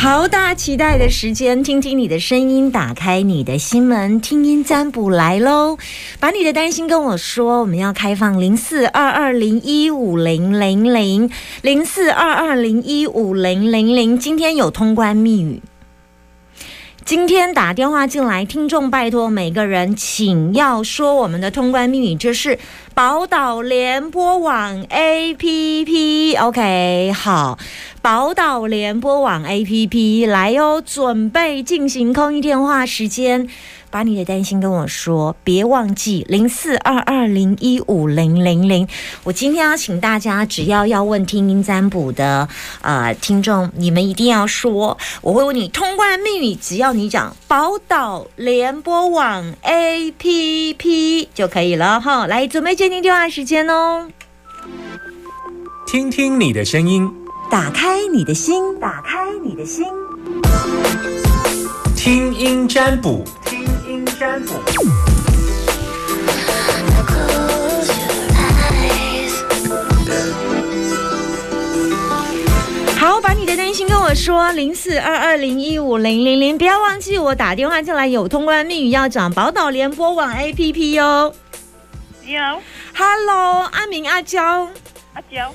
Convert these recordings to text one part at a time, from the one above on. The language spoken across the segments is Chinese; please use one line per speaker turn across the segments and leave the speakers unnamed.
好，大期待的时间，听听你的声音，打开你的心门，听音占卜来喽！把你的担心跟我说，我们要开放零四二二零一五零零零零四二二零一五零零零，今天有通关密语。今天打电话进来，听众拜托每个人，请要说我们的通关密语，就是宝岛联播网 A P P。OK，好，宝岛联播网 A P P 来哟，准备进行空一电话时间。把你的担心跟我说，别忘记零四二二零一五零零零。我今天要请大家，只要要问听音占卜的呃听众，你们一定要说，我会问你通关密语，只要你讲宝岛联播网 A P P 就可以了哈。来，准备接听电话时间哦。
听听你的声音，
打开你的心，打开你的心，
听音占卜。
占卜。
好，把你的担心跟我说，零四二二零一五零零零，不要忘记我打电话进来有通关密语要讲宝岛联播网 A P P 哟。
你好
，Hello，阿明阿娇，
阿娇，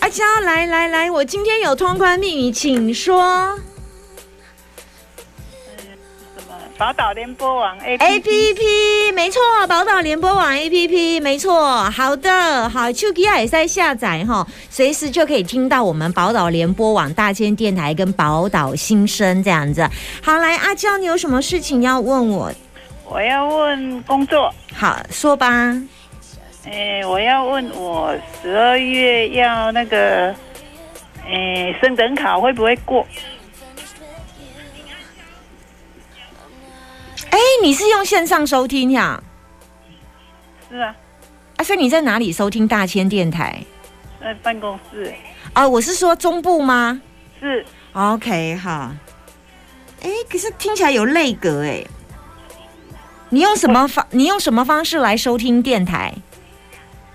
阿娇，来来来，我今天有通关密语，请说。
宝岛联播网 A
P P，没错，宝岛联播网 A P P，没错，好的，好，手机也在下载哈，随时就可以听到我们宝岛联播网大千电台跟宝岛新生这样子。好，来阿娇，你有什么事情要问我？
我要问工作。
好，说吧。
哎，我要问我十二月要那个，哎，升等考会不会过？
你是用线上收听呀？
是啊。
啊，所以你在哪里收听大千电台？
在办公室。
啊，我是说中部吗？
是。
OK，好。哎，可是听起来有内格哎。你用什么方？你用什么方式来收听电台？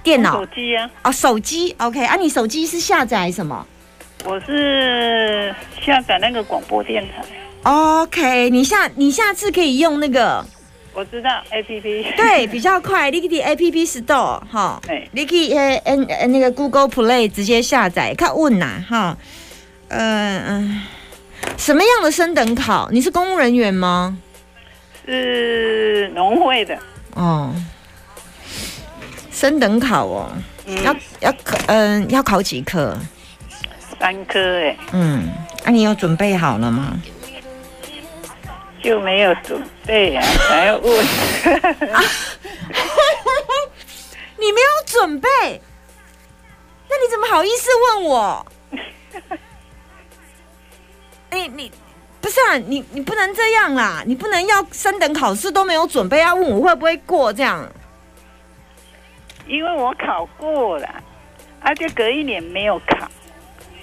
电脑、
手机啊？
哦，手机。OK，啊，你手机是下载什么？
我是下载那个广播电台。
OK，你下你下次可以用那个，
我知道 APP，
对，比较快。你可以 APP Store 哈，你可以呃呃那个 Google Play 直接下载。看问呐哈，嗯嗯，什么样的升等考？你是公务人员吗？
是农会的。
哦，升等考哦，要要考嗯要考几科？
三科哎。
嗯，那你有准备好了吗？
就没有准备呀，还要问？
你没有准备，那你怎么好意思问我？你你不是啊？你你不能这样啦！你不能要三等考试都没有准备，要问我会不会过这样？
因为我考过了，而且隔一年没有考，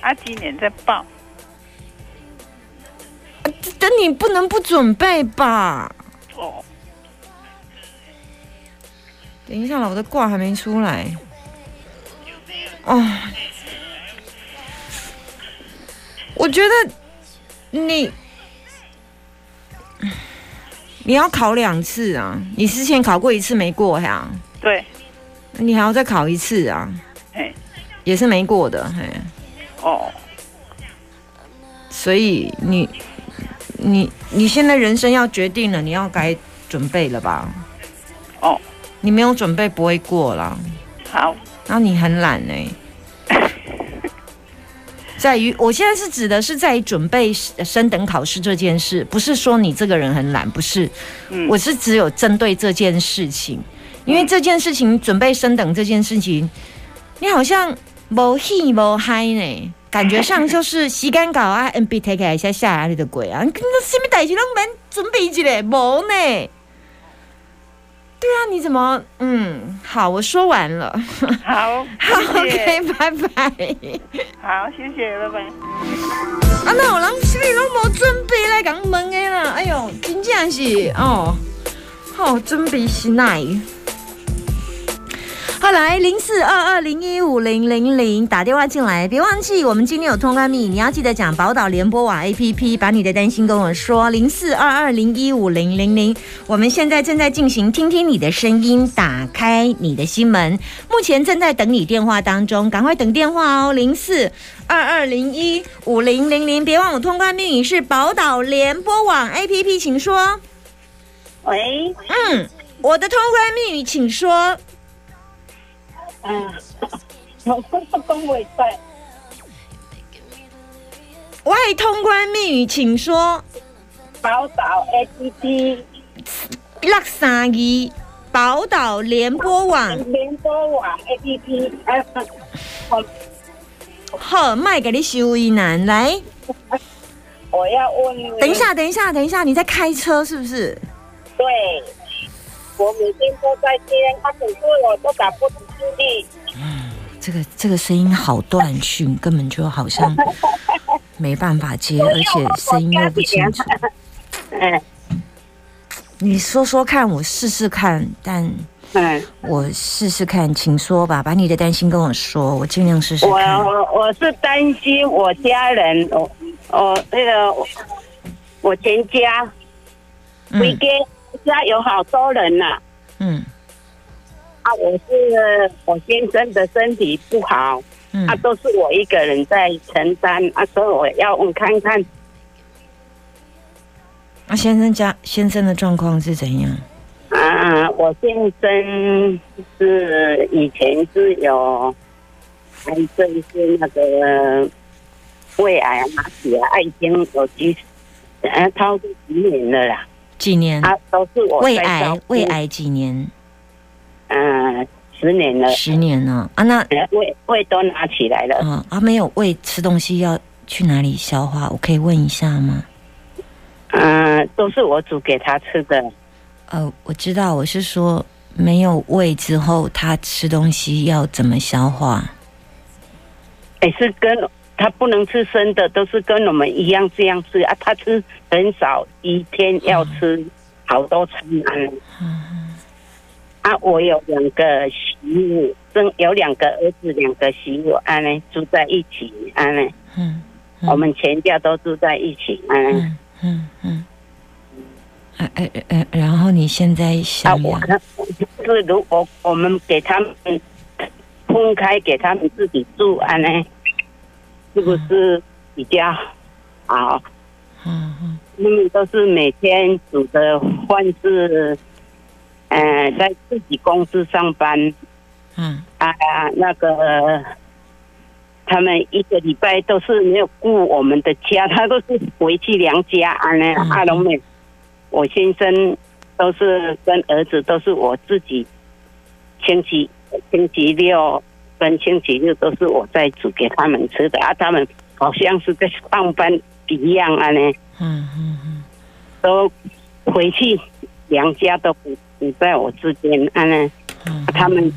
啊，今年在报。
等你不能不准备吧？
哦，
等一下了，我的卦还没出来。哦，我觉得你你要考两次啊！你之前考过一次没过呀？
对，
你还要再考一次啊？也是没过的，嘿。
哦，
所以你。你你现在人生要决定了，你要该准备了吧？
哦，
你没有准备不会过了。
好，
然后你很懒哎，在于我现在是指的是在准备升等考试这件事，不是说你这个人很懒，不是，我是只有针对这件事情，因为这件事情准备升等这件事情，你好像无戏无嗨呢。感觉上就是时间搞啊，N B take 一下下来你的鬼啊！你那什么代志拢免准备一个无呢？对啊，你怎么嗯？好，我说完了。
好，
好，OK，拜拜。
好，谢谢，拜拜。
啊，那有人是不是拢无准备来讲问的啦？哎呦，真正是哦，好准备是哪？来零四二二零一五零零零打电话进来，别忘记我们今天有通关密语，你要记得讲宝岛联播网 APP，把你的担心跟我说。零四二二零一五零零零，我们现在正在进行听听你的声音，打开你的心门，目前正在等你电话当中，赶快等电话哦。零四二二零一五零零零，别忘我通关密语是宝岛联播网 APP，请说。
喂，
嗯，我的通关密语，请说。
嗯，我不恭维在，
外通关密语，请说。
宝岛 APP
六三二宝岛联播网，
联播网 APP，好，
好，卖给你修一难来。
我要问，
等一，下，等一下，等一下，你在开车是不是？
对，我每天都在接，他可是我都打不出去。
这个这个声音好断讯，根本就好像 没办法接，而且声音又不清楚。
嗯。
你说说看，我试试看，但
嗯，
我试试看，请说吧，把你的担心跟我说，我尽量试试
我
看。
我我是担心我家人，我我那个我我全家，回
嗯
家家有好多人呐、
嗯
啊，我是我先生的身体不好，
嗯
啊，都是我一个人在承担，啊，所以我要问看看，
那、先生家先生的状况是怎样？
啊，我先生是以前是有癌症，是那个胃癌、马血癌，已经有几呃超过几年了啦，
几年？
啊，都是我
胃癌，胃，癌几年？
嗯，十年了，
十年了啊？那
呃胃胃都拿起来了，
啊啊没有胃吃东西要去哪里消化？我可以问一下吗？
嗯，都是我煮给他吃的。
呃，我知道，我是说没有胃之后，他吃东西要怎么消化？
也是跟他不能吃生的，都是跟我们一样这样吃啊。他吃很少，一天要吃好多餐啊。啊，我有两个媳妇，生有两个儿子，两个媳妇，啊呢住在一起，啊呢，
嗯嗯。
我们全家都住在一起，啊呢，
嗯嗯嗯。哎哎哎，然后你现在
啊，
想啊
我呢是如果我们给他们分开，给他们自己住，安呢，是不是比较好？
嗯嗯
他们都是每天煮的饭是，呃，在自己公司上班
嗯
啊，那个他们一个礼拜都是没有顾我们的家，他都是回去娘家啊呢。
嗯
阿龙妹，我先生都是跟儿子都是我自己，星期星期六跟星期日都是我在煮给他们吃的啊，他们好像是在上班一样啊呢。
嗯嗯嗯
都回去娘家都不不在我这边啊呢。
嗯
他们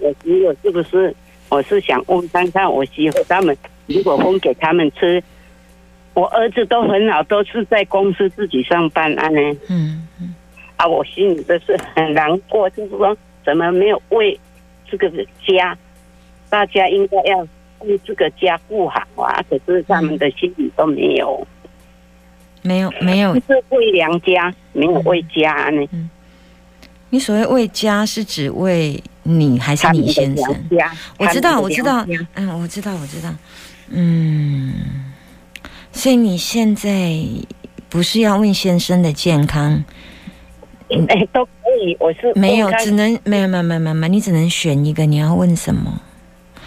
我媳妇是不是？我是想问看看我媳妇他们，如果分给他们吃，我儿子都很好，都是在公司自己上班啊呢。
嗯嗯
啊，我心里都是很难过，就是说怎么没有为这个家，大家应该要为这个家顾好啊，可是他们的心里都没有。
没有没有
就，是为娘家，没有为家呢。
你所谓为家是指为你还是你先生？我知道，我知道，嗯，我知道，我知道，嗯，所以你现在不是要问先生的健康，
哎，都可以。我是
没有，只能没有，没有，没有，没有，你只能选一个，你要问什么？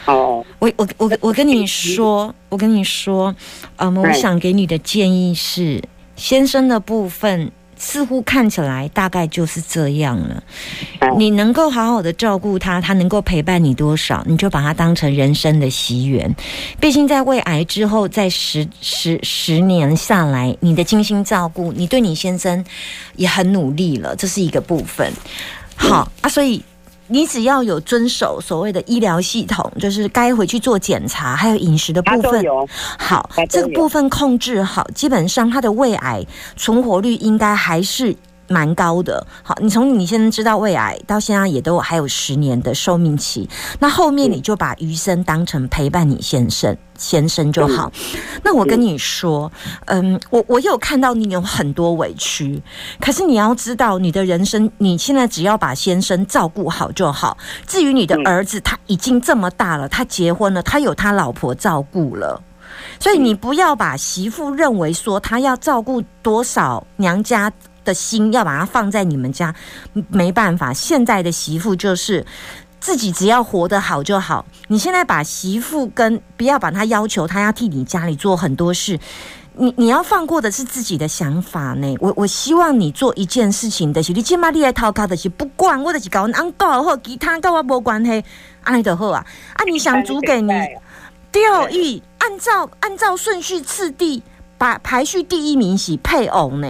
哦，
我我我我跟你说，我跟你说，嗯，我
哎
想给你的建议是，先生的部分似乎看起来大概就是这样了。
哎
你能够好好的照顾他，他能够陪伴你多少，你就把他当成人生的习缘。毕竟在胃癌之后，在十十十年下来，你的精心照顾，你对你先生也很努力了，这是一个部分。好啊，所以你只要有遵守所谓的医疗系统，就是该回去做检查，还有饮食的部分。好这个部分控制好，基本上他的胃癌存活率应该还是蛮高的。好，你从你现在知道胃癌到现在也都还有十年的寿命期，那后面你就把余生当成陪伴你先生先生就好。那我跟你说，嗯，我我有看到你有很多委屈，可是你要知道，你的人生你现在只要把先生照顾好就好。至于你的儿子，他已经这么大了，他结婚了，他有他老婆照顾了。所以你不要把媳妇认为说他要照顾多少娘家的心，要把它放在你们家，没办法。现在的媳妇就是自己只要活得好就好。你现在把媳妇跟不要把她要求她要替你家里做很多事，你你要放过的是自己的想法呢。我我希望你做一件事情的是，你起码你来掏卡的是，不管我的是搞安搞或其他跟我无关系，安尼就好啊。啊，你想煮给你。第二义，按照按照顺序次第，把排序第一名是配偶呢，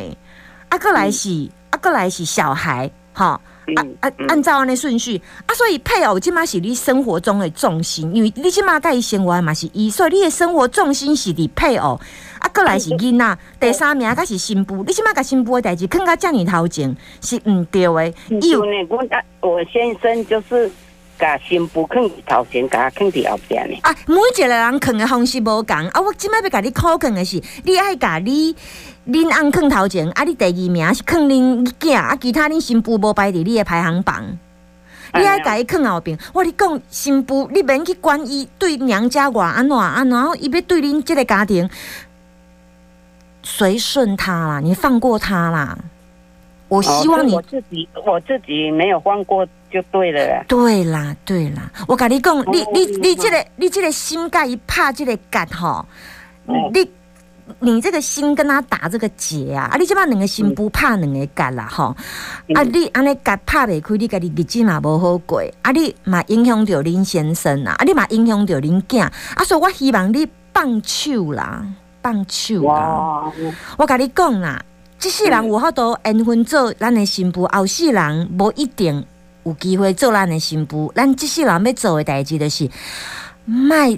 阿过来是啊，过来是小孩，哈，按按按照那顺序，啊，所以配偶起码是你生活中的重心，因为你起码在伊生活嘛是伊，所以你的生活重心是伫配偶，啊，过来是囡仔，第三名才是新妇，你起码甲新妇的代志更加遮尔头前是毋对的，
伊有呢，我我先生就是。甲新妇放伫头前，甲放伫后边呢。
啊，每一个人放的方式无共。啊，我即摆要甲你考考的是，你爱甲你恁翁放头前，啊，你第二名是放恁囝，啊，其他恁新妇无排伫你的排行榜。你爱甲伊放后边。我你讲新妇，你免去管伊对娘家话安怎安怎，伊要对恁即个家庭随顺他啦，你放过他啦。我希望你
我自己我自己没有放过。就对了，
对啦，对啦，我跟你讲，你你你这个你这个心盖一怕这个结吼，你你这个心跟他打这个结啊，啊，你即摆两个心不怕两个结啦吼，啊，你安尼结拍袂开，你家己日子嘛无好过，啊，你嘛影响着林先生啊，啊，你嘛影响着林囝，啊，所以我希望你放手啦，放手啦，我跟你讲啦，即世人有好多缘分做咱的新妇，后世人无一定。有机会做咱的新妇，咱即世人要做的代志就是，卖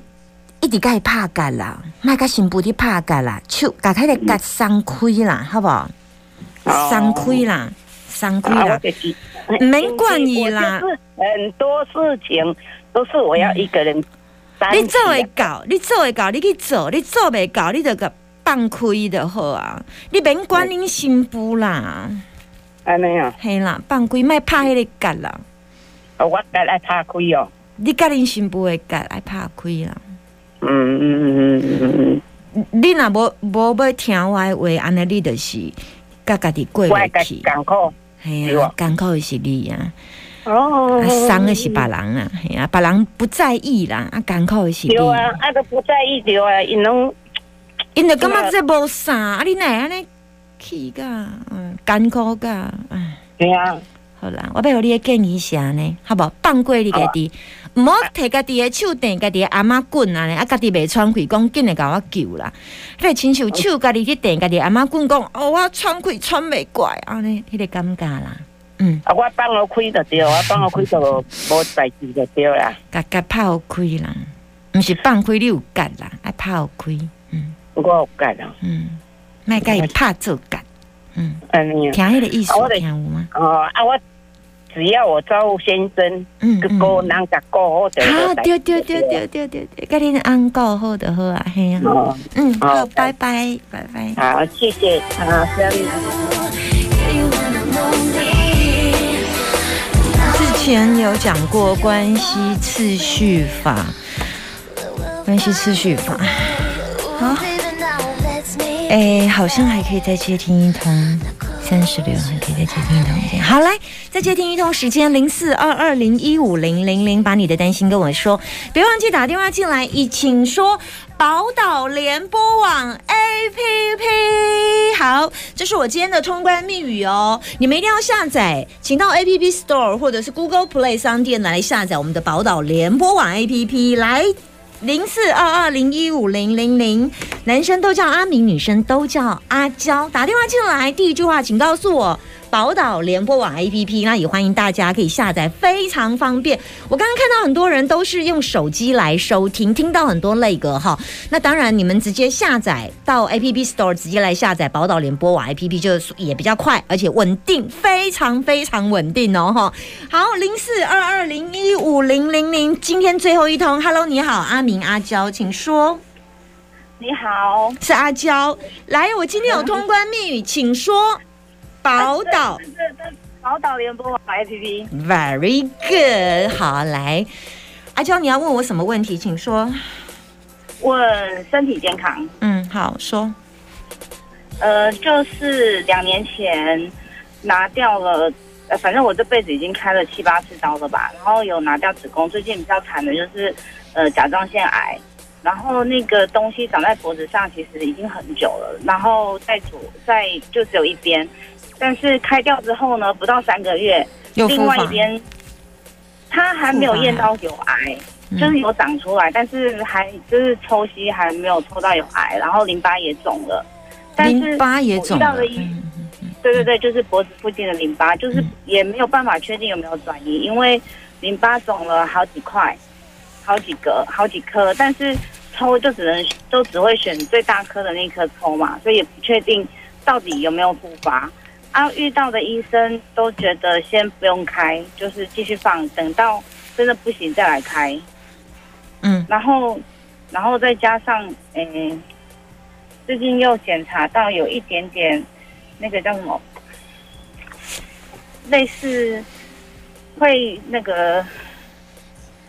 一直甲伊拍架啦，卖甲新妇去拍架啦，手甲开个架松开啦，好不好？松开啦，松开啦，免管伊啦。
很多事情都是我要一个人。
你做会到，你做会到，你去做，你做袂到，你就个放开就好啊！你免管恁新妇啦。
安尼啊，
系啦，放开莫拍迄个角啦。
啊，我甲来拍开哦。
你甲恁新妇的角来拍开啦。
嗯嗯嗯嗯嗯嗯。
你若无无要听我的话，安尼你就是甲家己过
袂去。艰苦，
系啊，艰苦的是你啊。哦。啊，伤的是别人啊，系啊，别人不在意啦，啊，艰苦的是你。
对啊，啊都不在意对啊，因拢，
因就感觉这无啥，啊，你奈安尼？气噶，嗯，艰苦噶，
哎，对啊，
好啦，我要互你的建议啥呢？好不？放过你家己，唔好摕家己的手电，家己的阿妈棍啊！啊，家己未喘气，讲紧来甲我救啦！迄亲像手家己去电，家己阿妈棍讲，哦，我喘气喘袂过，安尼，迄个尴尬啦。
嗯，啊，我放我开就对，我放我开就无代志就对啦。
甲甲拍好开啦，毋是放开你有夹啦，爱拍好开。
嗯，我有夹啦。
嗯。卖甲伊拍做干，嗯，听迄个意思听有吗？
哦啊，我只要我招呼先生，嗯，个个人甲过好的，
好，对对对对对对对，甲恁安过好的好啊，嘿啊，嗯，好，拜拜，拜拜，
好，谢谢，啊，
之前有讲过关系次序法，关系次序法，好。哎，好像还可以再接听一通，三十六还可以再接听一通。好，来再接听一通，时间零四二二零一五零零零，把你的担心跟我说，别忘记打电话进来。一请说宝岛联播网 APP，好，这是我今天的通关密语哦，你们一定要下载，请到 App Store 或者是 Google Play 商店来下载我们的宝岛联播网 APP 来。零四二二零一五零零零，男生都叫阿明，女生都叫阿娇。打电话进来，第一句话，请告诉我宝岛联播网 APP，那也欢迎大家可以下载，非常方便。我刚刚看到很多人都是用手机来收听，听到很多类歌哈。那当然，你们直接下载到 APP Store，直接来下载宝岛联播网 APP，就也比较快，而且稳定，非常非常稳定哦哈。好，零四二二零一五零零零，今天最后一通，Hello，你好，阿明阿娇，请说。
你好，
是阿娇。来，我今天有通关密语，请说。宝岛，
宝岛联播网 APP。
Very good，好，来，阿娇，你要问我什么问题，请说。
问身体健康。
嗯，好，说。
呃，就是两年前拿掉了，呃，反正我这辈子已经开了七八次刀了吧，然后有拿掉子宫，最近比较惨的就是呃甲状腺癌。然后那个东西长在脖子上，其实已经很久了。然后在左在就只有一边，但是开掉之后呢，不到三个月，另外一边，他还没有验到有癌，就是有长出来，但是还就是抽吸还没有抽到有癌，然后淋巴也肿了。
淋巴也肿了。
对对对，就是脖子附近的淋巴，就是也没有办法确定有没有转移，因为淋巴肿了好几块。好几个，好几颗，但是抽就只能都只会选最大颗的那颗抽嘛，所以也不确定到底有没有复发。啊，遇到的医生都觉得先不用开，就是继续放，等到真的不行再来开。
嗯，
然后，然后再加上，嗯，最近又检查到有一点点那个叫什么，类似会那个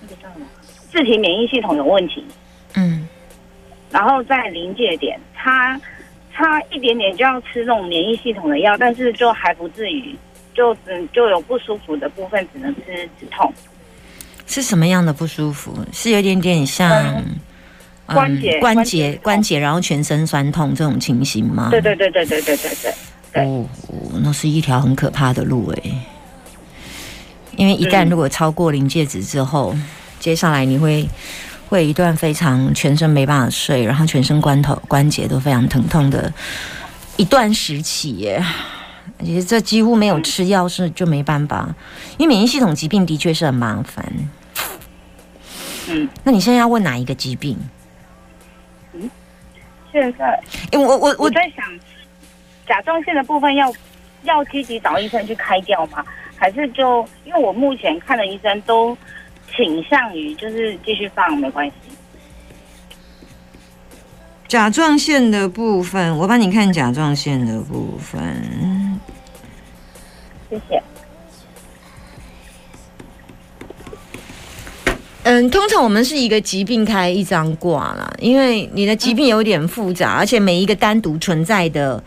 那个叫什么？自体免疫系统有问题，
嗯，
然后在临界点差差一点点就要吃那种免疫系统的药，但是就还不至于，就只就有不舒服的部分，只能吃止痛。
是什么样的不舒服？是有点点像
关节
关节关节，然后全身酸痛这种情形吗？
对对对对对对对对。
哦，那是一条很可怕的路哎，因为一旦如果超过临界值之后。接下来你会会一段非常全身没办法睡，然后全身关头关节都非常疼痛的一段时期耶。其实这几乎没有吃药是就没办法，因为免疫系统疾病的确是很麻烦。
嗯，
那你现在要问哪一个疾病？
嗯，现在，
因为我我
我在想，甲状腺的部分要要积极找医生去开掉吗？还是就因为我目前看的医生都。倾向于就是继续放没关系。
甲状腺的部分，我帮你看甲状腺的部分。
谢谢。
嗯，通常我们是一个疾病开一张挂啦，因为你的疾病有点复杂，而且每一个单独存在的。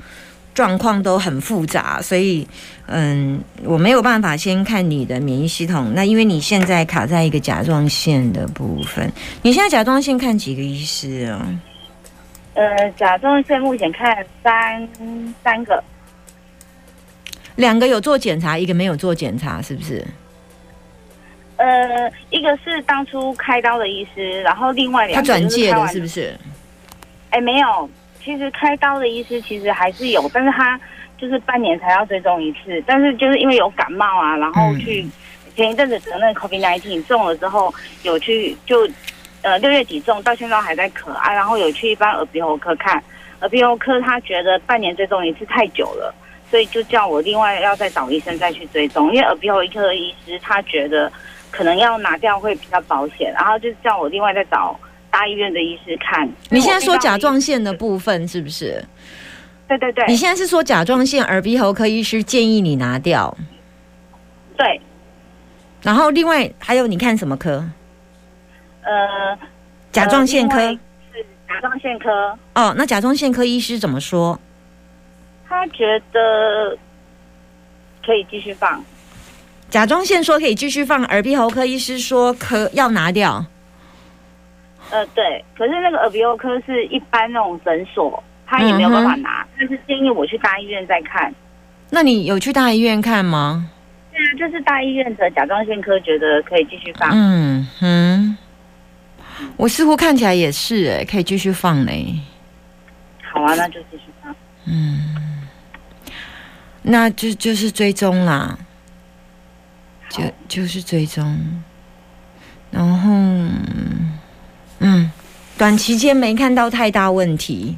状况都很复杂，所以，嗯，我没有办法先看你的免疫系统。那因为你现在卡在一个甲状腺的部分，你现在甲状腺看几个医师啊？
呃，甲状腺目前看三三个，
两个有做检查，一个没有做检查，是不是？
呃，一个是当初开刀的医师，然后另外两
他转介的，是不是？
哎，没有。其实开刀的医师其实还是有，但是他就是半年才要追踪一次。但是就是因为有感冒啊，然后去前一阵子得那个 COVID nineteen 中了之后，有去就呃六月底中，到现在还在咳啊，然后有去一般耳鼻喉科看，耳鼻喉科他觉得半年追踪一次太久了，所以就叫我另外要再找医生再去追踪，因为耳鼻喉科的医师他觉得可能要拿掉会比较保险，然后就叫我另外再找。大医院的医师看，
你现在说甲状腺的部分是不是？
对对对，
你现在是说甲状腺耳鼻喉科医师建议你拿掉？
对。
然后另外还有你看什么科？
呃，
甲状腺科
是甲状腺科。
哦，那甲状腺科医师怎么说？
他觉得可以继续放。
甲状腺说可以继续放，耳鼻喉科医师说可要拿掉。
呃，对，可是那个耳鼻喉科是一般那种诊所，他也没有办法拿，但是建议我去大医院再看。
那你有去大医院看吗？
对啊，就是大医院的甲状腺科觉得可以继续放。
嗯哼，我似乎看起来也是哎，可以继续放嘞。
好啊，那就继续放。
嗯，那就就是追踪啦，就就是追踪，然后嗯，短期间没看到太大问题，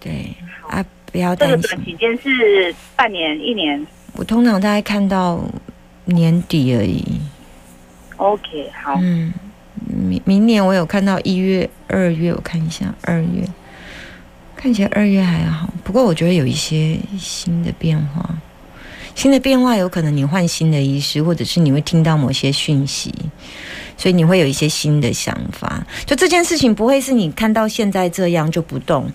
对啊，不要
这个
担心。
短期间是半年、一年。
我通常大概看到年底而已
，OK，好，
嗯，明明年我有看到一月、二月，我看一下二月，看起来二月还好，不过我觉得有一些新的变化，新的变化有可能你换新的医师，或者是你会听到某些讯息，所以你会有一些新的想法。就这件事情不会是你看到现在这样就不动，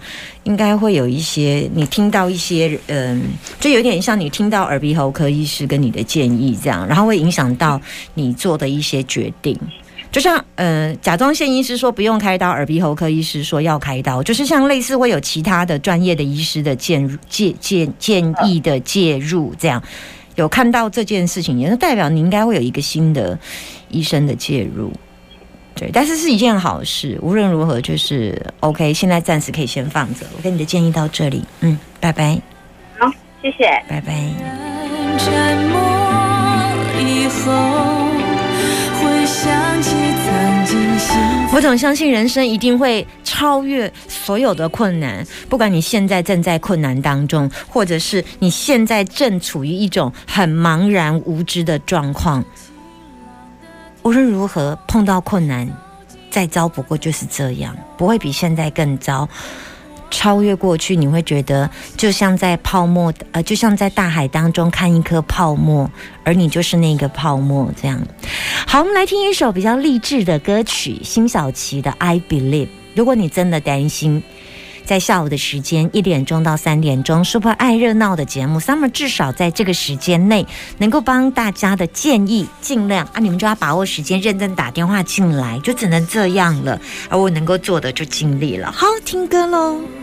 应该会有一些你听到一些嗯，就有点像你听到耳鼻喉科医师跟你的建议这样，然后会影响到你做的一些决定。就像呃，甲状腺医师说不用开刀，耳鼻喉科医师说要开刀，就是像类似会有其他的专业的医师的介入介建建议的介入这样。有看到这件事情，也就代表你应该会有一个新的医生的介入，对，但是是一件好事。无论如何，就是 OK，现在暂时可以先放着。我给你的建议到这里，嗯，拜拜，
好，谢谢。
拜拜。
沉默以后，会想起曾经幸福。
我总相信人生一定会超越所有的困难，不管你现在正在困难当中，或者是你现在正处于一种很茫然无知的状况。无论如何，碰到困难，再糟不过就是这样，不会比现在更糟。超越过去，你会觉得就像在泡沫，呃，就像在大海当中看一颗泡沫，而你就是那个泡沫，这样。好，我们来听一首比较励志的歌曲，辛晓琪的《I Believe》。如果你真的担心，在下午的时间一点钟到三点钟，Super 爱热闹的节目，Summer 至少在这个时间内能够帮大家的建议，尽量啊，你们就要把握时间，认真打电话进来，就只能这样了。而我能够做的就尽力了。好，听歌喽。